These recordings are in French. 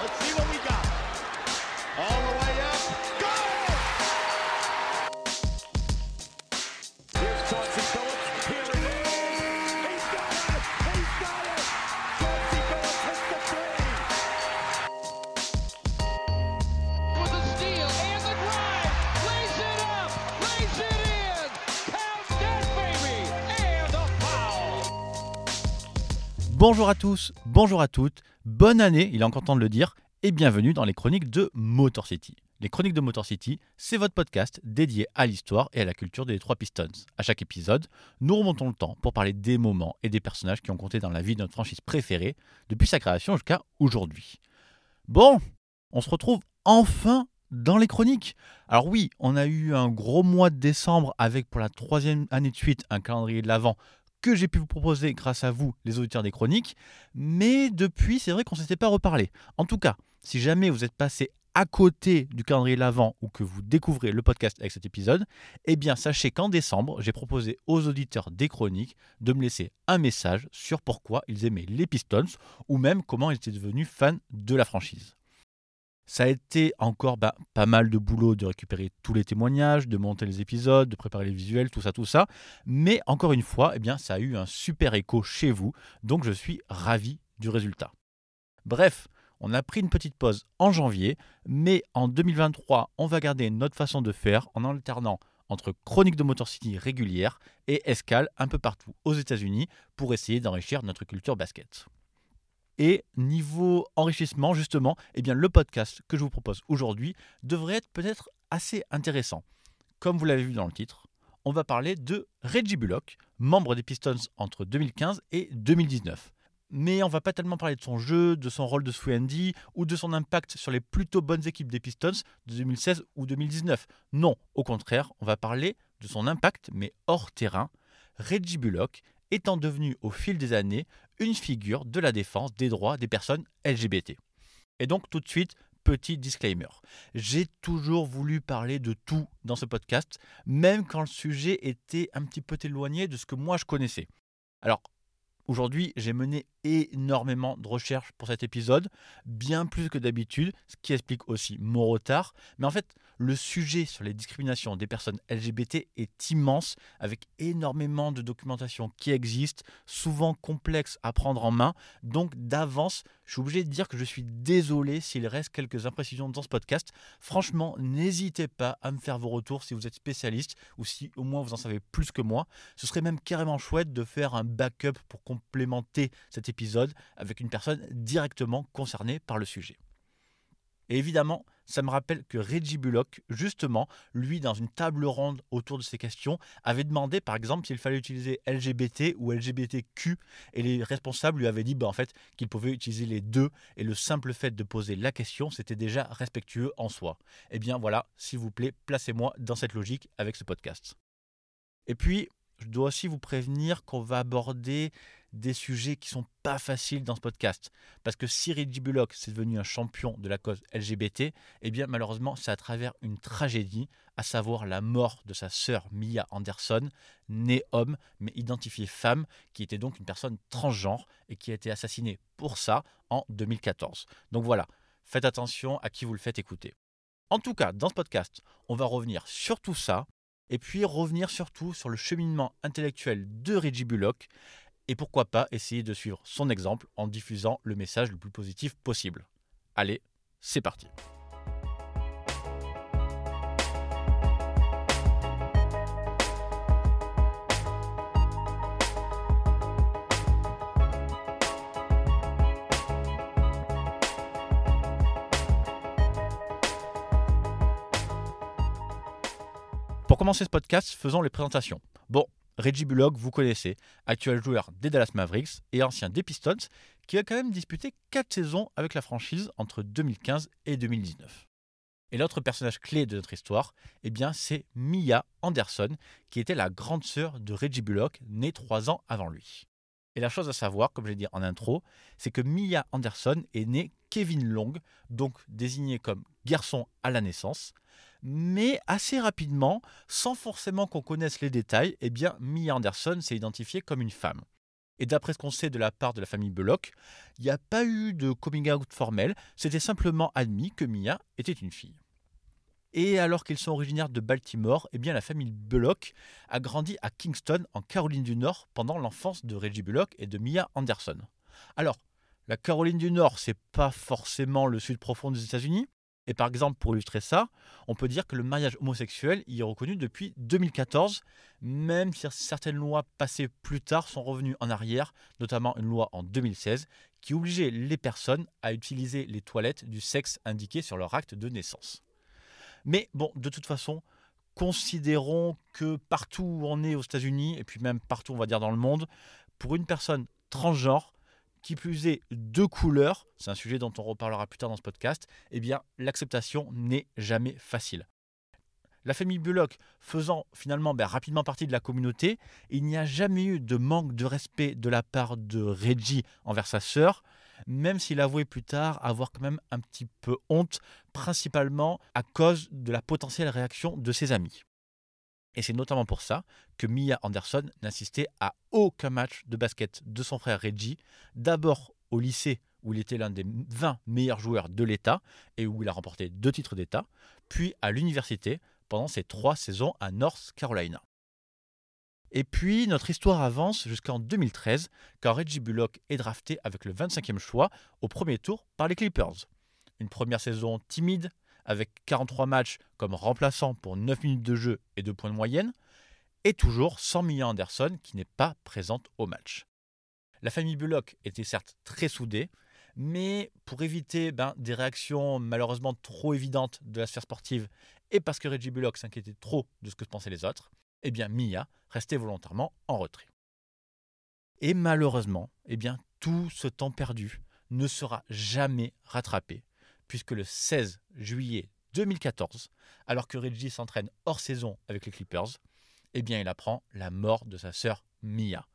Let's see what Bonjour à tous, bonjour à toutes, bonne année, il est encore temps de le dire, et bienvenue dans les chroniques de Motor City. Les chroniques de Motor City, c'est votre podcast dédié à l'histoire et à la culture des trois Pistons. À chaque épisode, nous remontons le temps pour parler des moments et des personnages qui ont compté dans la vie de notre franchise préférée depuis sa création jusqu'à aujourd'hui. Bon, on se retrouve enfin dans les chroniques. Alors oui, on a eu un gros mois de décembre avec pour la troisième année de suite un calendrier de l'Avent que j'ai pu vous proposer grâce à vous, les auditeurs des chroniques. Mais depuis, c'est vrai qu'on ne s'était pas reparlé. En tout cas, si jamais vous êtes passé à côté du calendrier de l'Avent ou que vous découvrez le podcast avec cet épisode, eh bien sachez qu'en décembre, j'ai proposé aux auditeurs des chroniques de me laisser un message sur pourquoi ils aimaient les Pistons ou même comment ils étaient devenus fans de la franchise. Ça a été encore bah, pas mal de boulot de récupérer tous les témoignages, de monter les épisodes, de préparer les visuels, tout ça, tout ça. Mais encore une fois, eh ça a eu un super écho chez vous, donc je suis ravi du résultat. Bref, on a pris une petite pause en janvier, mais en 2023, on va garder notre façon de faire en alternant entre chroniques de Motor City régulières et escales un peu partout aux États-Unis pour essayer d'enrichir notre culture basket. Et niveau enrichissement, justement, eh bien, le podcast que je vous propose aujourd'hui devrait être peut-être assez intéressant. Comme vous l'avez vu dans le titre, on va parler de Reggie Bullock, membre des Pistons entre 2015 et 2019. Mais on va pas tellement parler de son jeu, de son rôle de Swendy ou de son impact sur les plutôt bonnes équipes des Pistons de 2016 ou 2019. Non, au contraire, on va parler de son impact, mais hors terrain. Reggie Bullock étant devenu au fil des années figure de la défense des droits des personnes LGBT. Et donc tout de suite, petit disclaimer. J'ai toujours voulu parler de tout dans ce podcast, même quand le sujet était un petit peu éloigné de ce que moi je connaissais. Alors, aujourd'hui, j'ai mené énormément de recherches pour cet épisode, bien plus que d'habitude, ce qui explique aussi mon retard. Mais en fait, le sujet sur les discriminations des personnes LGBT est immense, avec énormément de documentation qui existe, souvent complexe à prendre en main. Donc d'avance, je suis obligé de dire que je suis désolé s'il reste quelques imprécisions dans ce podcast. Franchement, n'hésitez pas à me faire vos retours si vous êtes spécialiste ou si au moins vous en savez plus que moi. Ce serait même carrément chouette de faire un backup pour complémenter cet épisode avec une personne directement concernée par le sujet. Et évidemment, ça me rappelle que Reggie Bullock, justement, lui, dans une table ronde autour de ces questions, avait demandé, par exemple, s'il fallait utiliser LGBT ou LGBTQ, et les responsables lui avaient dit, bah, en fait, qu'il pouvait utiliser les deux, et le simple fait de poser la question, c'était déjà respectueux en soi. Eh bien voilà, s'il vous plaît, placez-moi dans cette logique avec ce podcast. Et puis, je dois aussi vous prévenir qu'on va aborder des sujets qui sont pas faciles dans ce podcast. Parce que si Reggie Bullock c'est devenu un champion de la cause LGBT, eh bien malheureusement c'est à travers une tragédie, à savoir la mort de sa sœur Mia Anderson, née homme mais identifiée femme, qui était donc une personne transgenre et qui a été assassinée pour ça en 2014. Donc voilà, faites attention à qui vous le faites écouter. En tout cas, dans ce podcast, on va revenir sur tout ça, et puis revenir surtout sur le cheminement intellectuel de Reggie Bullock, et pourquoi pas essayer de suivre son exemple en diffusant le message le plus positif possible. Allez, c'est parti. Pour commencer ce podcast, faisons les présentations. Bon, Reggie Bullock, vous connaissez, actuel joueur des Dallas Mavericks et ancien des Pistons, qui a quand même disputé 4 saisons avec la franchise entre 2015 et 2019. Et l'autre personnage clé de notre histoire, eh bien, c'est Mia Anderson, qui était la grande sœur de Reggie Bullock, née 3 ans avant lui. Et la chose à savoir, comme je l'ai dit en intro, c'est que Mia Anderson est née Kevin Long, donc désigné comme garçon à la naissance, mais assez rapidement, sans forcément qu'on connaisse les détails, eh bien, Mia Anderson s'est identifiée comme une femme. Et d'après ce qu'on sait de la part de la famille Bullock, il n'y a pas eu de coming out formel, c'était simplement admis que Mia était une fille. Et alors qu'ils sont originaires de Baltimore, eh bien la famille Bullock a grandi à Kingston, en Caroline du Nord, pendant l'enfance de Reggie Bullock et de Mia Anderson. Alors, la Caroline du Nord, c'est pas forcément le sud profond des États-Unis? Et par exemple, pour illustrer ça, on peut dire que le mariage homosexuel y est reconnu depuis 2014, même si certaines lois passées plus tard sont revenues en arrière, notamment une loi en 2016 qui obligeait les personnes à utiliser les toilettes du sexe indiqué sur leur acte de naissance. Mais bon, de toute façon, considérons que partout où on est aux États-Unis, et puis même partout, on va dire, dans le monde, pour une personne transgenre, qui plus est de couleur, c'est un sujet dont on reparlera plus tard dans ce podcast, eh bien l'acceptation n'est jamais facile. La famille Bullock faisant finalement ben, rapidement partie de la communauté, il n'y a jamais eu de manque de respect de la part de Reggie envers sa sœur, même s'il avouait plus tard avoir quand même un petit peu honte, principalement à cause de la potentielle réaction de ses amis. Et c'est notamment pour ça que Mia Anderson n'assistait à aucun match de basket de son frère Reggie, d'abord au lycée où il était l'un des 20 meilleurs joueurs de l'État et où il a remporté deux titres d'État, puis à l'université pendant ses trois saisons à North Carolina. Et puis notre histoire avance jusqu'en 2013 quand Reggie Bullock est drafté avec le 25e choix au premier tour par les Clippers. Une première saison timide, avec 43 matchs comme remplaçant pour 9 minutes de jeu et 2 points de moyenne, et toujours sans Mia Anderson qui n'est pas présente au match. La famille Bullock était certes très soudée, mais pour éviter ben, des réactions malheureusement trop évidentes de la sphère sportive et parce que Reggie Bullock s'inquiétait trop de ce que pensaient les autres, eh Mia restait volontairement en retrait. Et malheureusement, eh bien tout ce temps perdu ne sera jamais rattrapé puisque le 16 juillet 2014, alors que Reggie s'entraîne hors saison avec les Clippers, eh bien il apprend la mort de sa sœur Mia,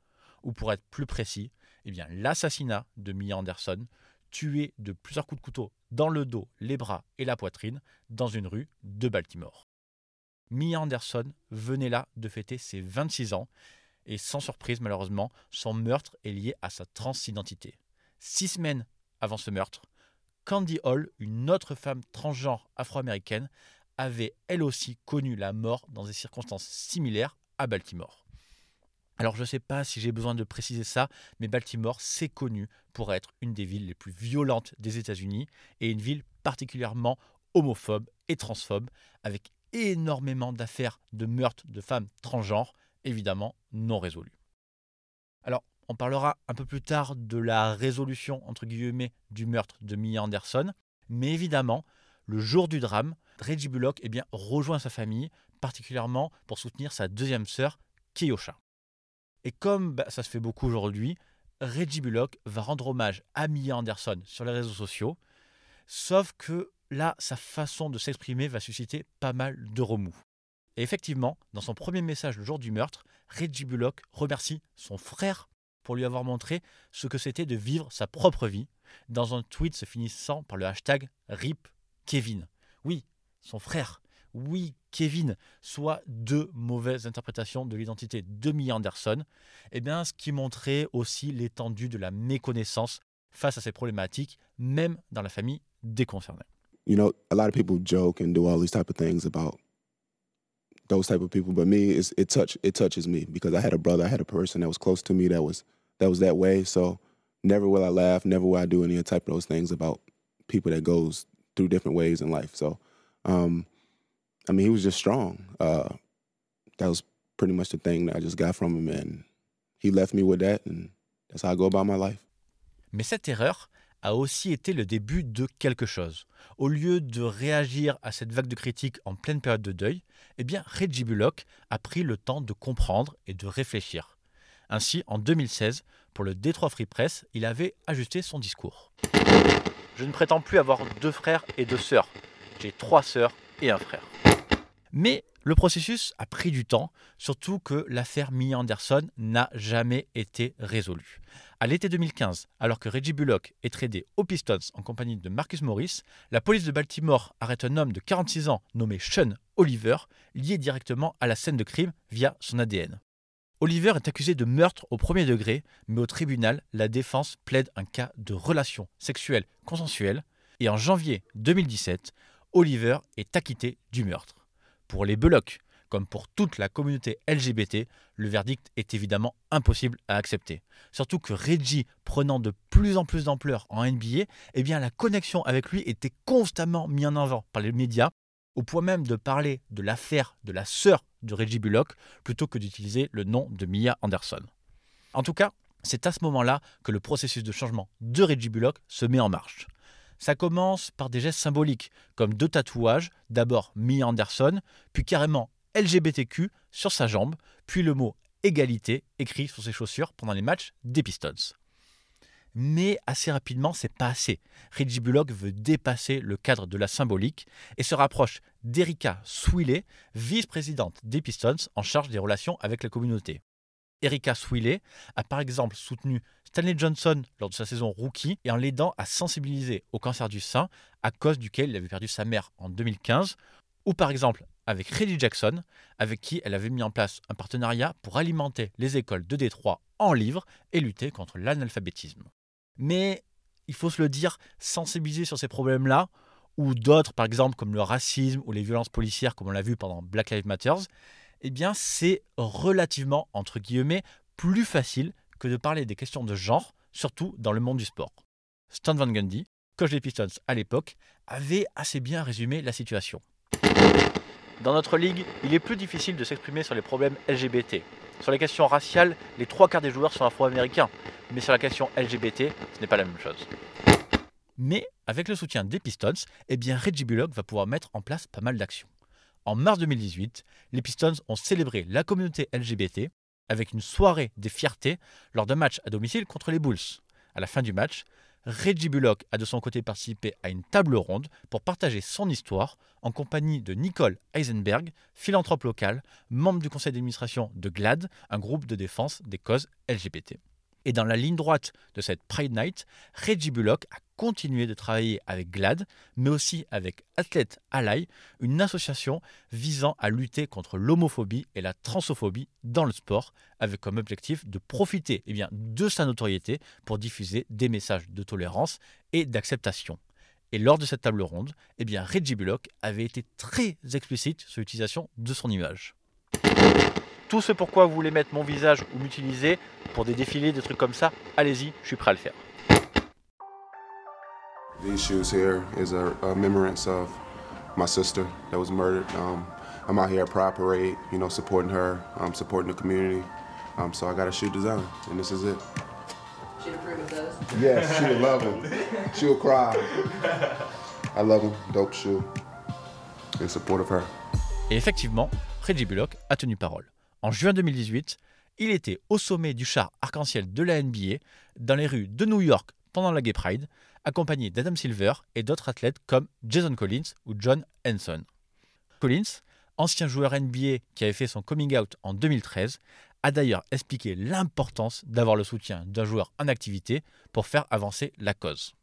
ou pour être plus précis, eh bien l'assassinat de Mia Anderson, tuée de plusieurs coups de couteau dans le dos, les bras et la poitrine dans une rue de Baltimore. Mia Anderson venait là de fêter ses 26 ans et sans surprise malheureusement, son meurtre est lié à sa transidentité. Six semaines avant ce meurtre, Candy Hall, une autre femme transgenre afro-américaine, avait elle aussi connu la mort dans des circonstances similaires à Baltimore. Alors je ne sais pas si j'ai besoin de préciser ça, mais Baltimore c'est connu pour être une des villes les plus violentes des États-Unis et une ville particulièrement homophobe et transphobe, avec énormément d'affaires de meurtres de femmes transgenres, évidemment non résolues. Alors on parlera un peu plus tard de la résolution, entre guillemets, du meurtre de Mia Anderson. Mais évidemment, le jour du drame, Reggie Bullock eh rejoint sa famille, particulièrement pour soutenir sa deuxième sœur, Kiyosha. Et comme bah, ça se fait beaucoup aujourd'hui, Reggie Bullock va rendre hommage à Mia Anderson sur les réseaux sociaux, sauf que là, sa façon de s'exprimer va susciter pas mal de remous. Et effectivement, dans son premier message le jour du meurtre, Reggie Bullock remercie son frère pour lui avoir montré ce que c'était de vivre sa propre vie, dans un tweet se finissant par le hashtag RIP Kevin. Oui, son frère. Oui, Kevin, soit deux mauvaises interprétations de l'identité de Mia Anderson, eh bien, ce qui montrait aussi l'étendue de la méconnaissance face à ces problématiques, même dans la famille des. You know, a lot of people joke and do all these type of things about those type of people, but me, it touch it touches me because I had a brother, I had a person that was close to me that was that was that way. So never will I laugh, never will I do any type of those things about people that goes through different ways in life. So, um, I mean, he was just strong. Uh, that was pretty much the thing that I just got from him, and he left me with that, and that's how I go about my life. Mais cette erreur a aussi été le début de quelque chose. Au lieu de réagir à cette vague de critiques en pleine période de deuil, eh bien Reggie Bullock a pris le temps de comprendre et de réfléchir. Ainsi, en 2016, pour le Détroit Free Press, il avait ajusté son discours. Je ne prétends plus avoir deux frères et deux sœurs. J'ai trois sœurs et un frère. Mais le processus a pris du temps, surtout que l'affaire Mia Anderson n'a jamais été résolue. À l'été 2015, alors que Reggie Bullock est tradé aux Pistons en compagnie de Marcus Morris, la police de Baltimore arrête un homme de 46 ans nommé Sean Oliver, lié directement à la scène de crime via son ADN. Oliver est accusé de meurtre au premier degré, mais au tribunal, la défense plaide un cas de relation sexuelle consensuelle, et en janvier 2017, Oliver est acquitté du meurtre. Pour les Belloc, comme pour toute la communauté LGBT, le verdict est évidemment impossible à accepter. Surtout que Reggie, prenant de plus en plus d'ampleur en NBA, eh bien la connexion avec lui était constamment mise en avant par les médias, au point même de parler de l'affaire de la sœur de Reggie Bullock plutôt que d'utiliser le nom de Mia Anderson. En tout cas, c'est à ce moment-là que le processus de changement de Reggie Bullock se met en marche. Ça commence par des gestes symboliques, comme deux tatouages, d'abord Mia Anderson, puis carrément LGBTQ sur sa jambe, puis le mot égalité écrit sur ses chaussures pendant les matchs des Pistons. Mais assez rapidement, c'est pas assez. Reggie Bullock veut dépasser le cadre de la symbolique et se rapproche d'Erika Swiley, vice-présidente des Pistons en charge des relations avec la communauté. Erika Swiley a par exemple soutenu Stanley Johnson lors de sa saison rookie et en l'aidant à sensibiliser au cancer du sein à cause duquel il avait perdu sa mère en 2015, ou par exemple avec Reggie Jackson, avec qui elle avait mis en place un partenariat pour alimenter les écoles de Détroit en livres et lutter contre l'analphabétisme. Mais il faut se le dire, sensibiliser sur ces problèmes-là, ou d'autres, par exemple comme le racisme ou les violences policières, comme on l'a vu pendant Black Lives Matter, eh bien c'est relativement, entre guillemets, plus facile que de parler des questions de genre, surtout dans le monde du sport. Stan Van Gundy, coach des Pistons à l'époque, avait assez bien résumé la situation. Dans notre ligue, il est plus difficile de s'exprimer sur les problèmes LGBT. Sur les questions raciales, les trois quarts des joueurs sont afro-américains, mais sur la question LGBT, ce n'est pas la même chose. Mais avec le soutien des Pistons, eh bien Reggie Bullock va pouvoir mettre en place pas mal d'actions. En mars 2018, les Pistons ont célébré la communauté LGBT avec une soirée des fiertés lors d'un match à domicile contre les Bulls. À la fin du match, Reggie Bullock a de son côté participé à une table ronde pour partager son histoire en compagnie de Nicole Eisenberg, philanthrope locale, membre du conseil d'administration de GLAD, un groupe de défense des causes LGBT. Et dans la ligne droite de cette Pride Night, Reggie Bullock a continué de travailler avec GLAD, mais aussi avec Athlete Ally, une association visant à lutter contre l'homophobie et la transophobie dans le sport, avec comme objectif de profiter eh de sa notoriété pour diffuser des messages de tolérance et d'acceptation. Et lors de cette table ronde, eh Reggie Bullock avait été très explicite sur l'utilisation de son image. Tout ce pourquoi vous voulez mettre mon visage ou m'utiliser pour des défilés, des trucs comme ça, allez-y, je suis prêt à le faire. These shoes here is a, a remembrance of my sister that was murdered. Um, I'm out here at Pride Parade, you know, supporting her, um, supporting the community. Um, so I got a shoe design, and this is it. She'd approve of those? Yes, she would love them. She would cry. I love them. Dope shoe. In support of her. Et effectivement, Reggie Bullock a tenu parole. En juin 2018, il était au sommet du char arc-en-ciel de la NBA, dans les rues de New York pendant la Gay Pride, accompagné d'Adam Silver et d'autres athlètes comme Jason Collins ou John Henson. Collins, ancien joueur NBA qui avait fait son coming out en 2013, a d'ailleurs expliqué l'importance d'avoir le soutien d'un joueur en activité pour faire avancer la cause.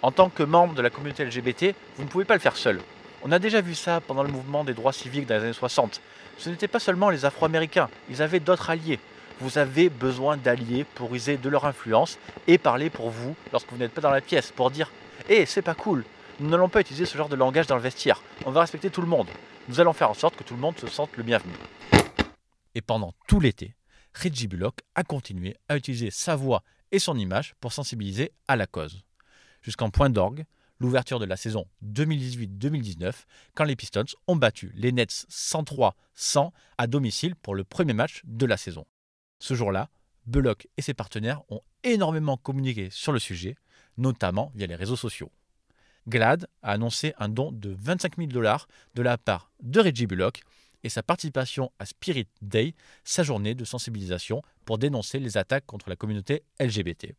En tant que membre de la communauté LGBT, vous ne pouvez pas le faire seul. On a déjà vu ça pendant le mouvement des droits civiques dans les années 60. Ce n'étaient pas seulement les Afro-Américains, ils avaient d'autres alliés. Vous avez besoin d'alliés pour user de leur influence et parler pour vous lorsque vous n'êtes pas dans la pièce, pour dire Hé, c'est pas cool, nous n'allons pas utiliser ce genre de langage dans le vestiaire, on va respecter tout le monde. Nous allons faire en sorte que tout le monde se sente le bienvenu. Et pendant tout l'été, Reggie Bullock a continué à utiliser sa voix et son image pour sensibiliser à la cause. Jusqu'en point d'orgue, l'ouverture de la saison 2018-2019, quand les Pistons ont battu les Nets 103-100 à domicile pour le premier match de la saison. Ce jour-là, Bullock et ses partenaires ont énormément communiqué sur le sujet, notamment via les réseaux sociaux. GLAD a annoncé un don de 25 000 dollars de la part de Reggie Bullock et sa participation à Spirit Day, sa journée de sensibilisation pour dénoncer les attaques contre la communauté LGBT.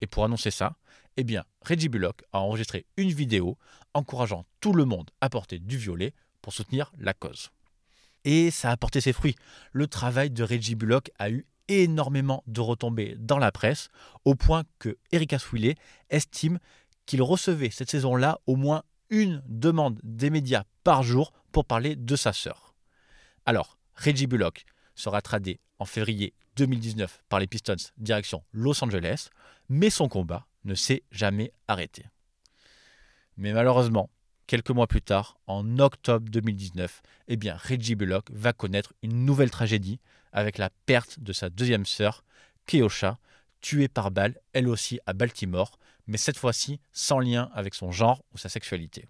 Et pour annoncer ça, eh bien, Reggie Bullock a enregistré une vidéo encourageant tout le monde à porter du violet pour soutenir la cause. Et ça a porté ses fruits. Le travail de Reggie Bullock a eu énormément de retombées dans la presse, au point que Erika Swiley estime qu'il recevait cette saison-là au moins une demande des médias par jour pour parler de sa sœur. Alors, Reggie Bullock, sera tradé en février 2019 par les Pistons direction Los Angeles, mais son combat ne s'est jamais arrêté. Mais malheureusement, quelques mois plus tard, en octobre 2019, eh bien Reggie Bullock va connaître une nouvelle tragédie avec la perte de sa deuxième sœur, Keosha, tuée par balle, elle aussi à Baltimore, mais cette fois-ci sans lien avec son genre ou sa sexualité.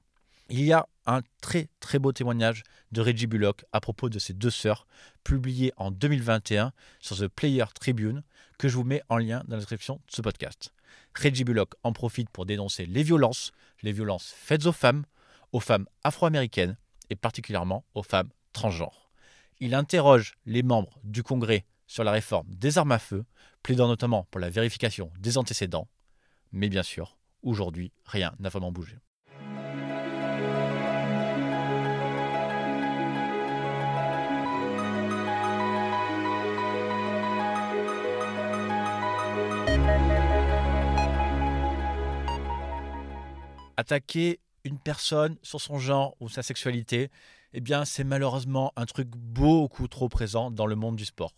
Il y a un très très beau témoignage de Reggie Bullock à propos de ses deux sœurs, publié en 2021 sur The Player Tribune, que je vous mets en lien dans la description de ce podcast. Reggie Bullock en profite pour dénoncer les violences, les violences faites aux femmes, aux femmes afro-américaines et particulièrement aux femmes transgenres. Il interroge les membres du Congrès sur la réforme des armes à feu, plaidant notamment pour la vérification des antécédents. Mais bien sûr, aujourd'hui, rien n'a vraiment bougé. Attaquer une personne sur son genre ou sa sexualité, eh bien, c'est malheureusement un truc beaucoup trop présent dans le monde du sport.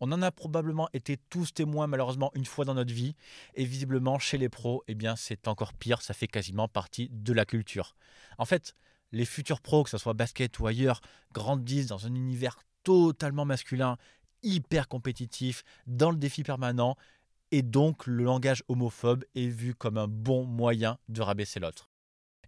On en a probablement été tous témoins malheureusement une fois dans notre vie et visiblement chez les pros, eh bien c'est encore pire, ça fait quasiment partie de la culture. En fait, les futurs pros, que ce soit basket ou ailleurs, grandissent dans un univers totalement masculin, hyper compétitif, dans le défi permanent et donc le langage homophobe est vu comme un bon moyen de rabaisser l'autre.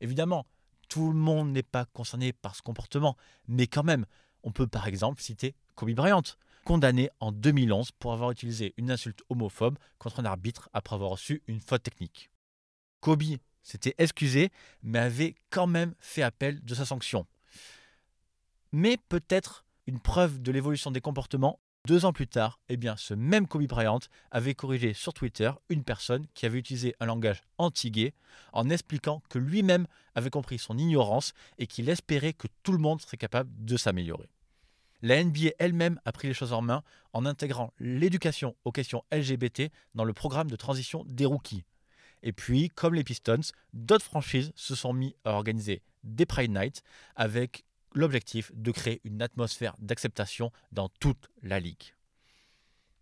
Évidemment, tout le monde n'est pas concerné par ce comportement, mais quand même, on peut par exemple citer Kobe Bryant, condamné en 2011 pour avoir utilisé une insulte homophobe contre un arbitre après avoir reçu une faute technique. Kobe s'était excusé, mais avait quand même fait appel de sa sanction. Mais peut-être une preuve de l'évolution des comportements deux ans plus tard, eh bien, ce même Kobe Bryant avait corrigé sur Twitter une personne qui avait utilisé un langage anti-gay en expliquant que lui-même avait compris son ignorance et qu'il espérait que tout le monde serait capable de s'améliorer. La NBA elle-même a pris les choses en main en intégrant l'éducation aux questions LGBT dans le programme de transition des rookies. Et puis, comme les Pistons, d'autres franchises se sont mis à organiser des Pride Nights avec l'objectif de créer une atmosphère d'acceptation dans toute la ligue.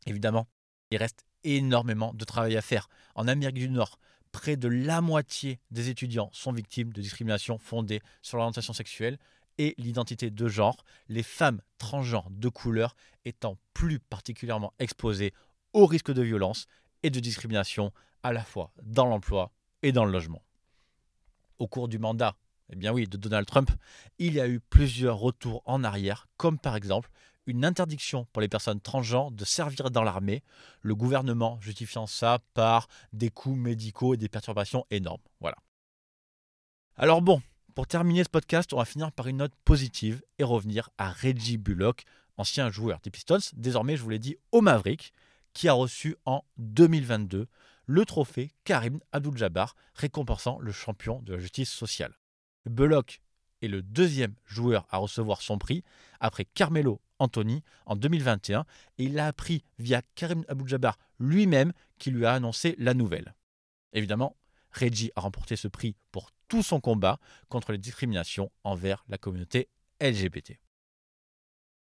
Évidemment, il reste énormément de travail à faire. En Amérique du Nord, près de la moitié des étudiants sont victimes de discrimination fondée sur l'orientation sexuelle et l'identité de genre, les femmes transgenres de couleur étant plus particulièrement exposées au risque de violence et de discrimination à la fois dans l'emploi et dans le logement. Au cours du mandat eh bien oui, de Donald Trump, il y a eu plusieurs retours en arrière, comme par exemple une interdiction pour les personnes transgenres de servir dans l'armée, le gouvernement justifiant ça par des coûts médicaux et des perturbations énormes. Voilà. Alors bon, pour terminer ce podcast, on va finir par une note positive et revenir à Reggie Bullock, ancien joueur des Pistons, désormais je vous l'ai dit au Maverick, qui a reçu en 2022 le trophée Karim Abdul-Jabbar, récompensant le champion de la justice sociale. Bullock est le deuxième joueur à recevoir son prix après Carmelo Anthony en 2021 et il l'a appris via Karim Abdul-Jabbar lui-même qui lui a annoncé la nouvelle. Évidemment, Reggie a remporté ce prix pour tout son combat contre les discriminations envers la communauté LGBT.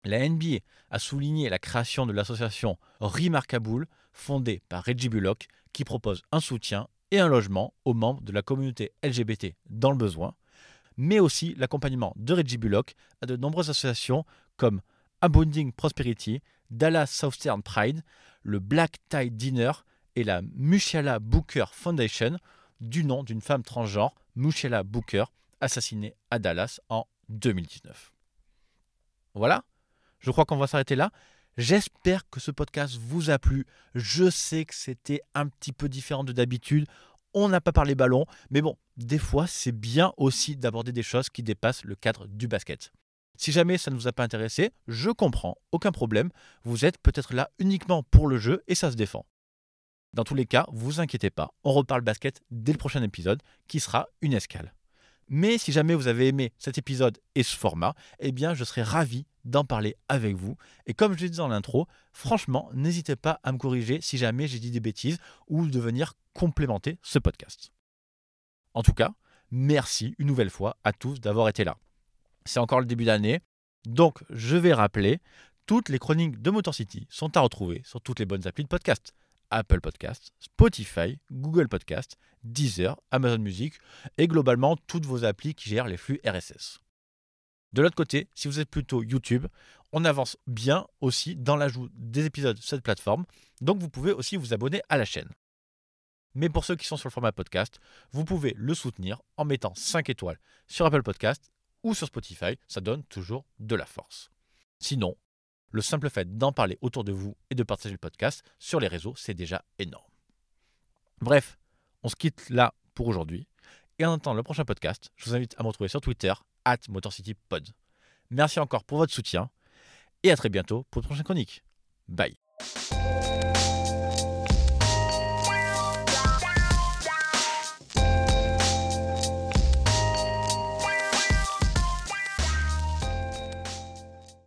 La NBA a souligné la création de l'association Remarkable, fondée par Reggie Bullock, qui propose un soutien et un logement aux membres de la communauté LGBT dans le besoin, mais aussi l'accompagnement de Reggie Bullock à de nombreuses associations comme Abounding Prosperity, Dallas Southern Pride, le Black Tie Dinner et la Mushala Booker Foundation, du nom d'une femme transgenre, Mushala Booker, assassinée à Dallas en 2019. Voilà, je crois qu'on va s'arrêter là. J'espère que ce podcast vous a plu. Je sais que c'était un petit peu différent de d'habitude on n'a pas parlé ballon, mais bon, des fois, c'est bien aussi d'aborder des choses qui dépassent le cadre du basket. Si jamais ça ne vous a pas intéressé, je comprends, aucun problème, vous êtes peut-être là uniquement pour le jeu et ça se défend. Dans tous les cas, vous inquiétez pas, on reparle basket dès le prochain épisode qui sera une escale. Mais si jamais vous avez aimé cet épisode et ce format, eh bien je serais ravi d'en parler avec vous. Et comme je l'ai dit dans l'intro, franchement, n'hésitez pas à me corriger si jamais j'ai dit des bêtises ou de venir complémenter ce podcast. En tout cas, merci une nouvelle fois à tous d'avoir été là. C'est encore le début d'année, donc je vais rappeler Toutes les chroniques de Motor City sont à retrouver sur toutes les bonnes applis de podcast. Apple Podcast, Spotify, Google Podcast, Deezer, Amazon Music et globalement toutes vos applis qui gèrent les flux RSS. De l'autre côté, si vous êtes plutôt YouTube, on avance bien aussi dans l'ajout des épisodes sur cette plateforme, donc vous pouvez aussi vous abonner à la chaîne. Mais pour ceux qui sont sur le format podcast, vous pouvez le soutenir en mettant 5 étoiles sur Apple Podcast ou sur Spotify, ça donne toujours de la force. Sinon, le simple fait d'en parler autour de vous et de partager le podcast sur les réseaux, c'est déjà énorme. Bref, on se quitte là pour aujourd'hui. Et en attendant le prochain podcast, je vous invite à me retrouver sur Twitter, at MotorCityPod. Merci encore pour votre soutien et à très bientôt pour une prochaine chronique. Bye.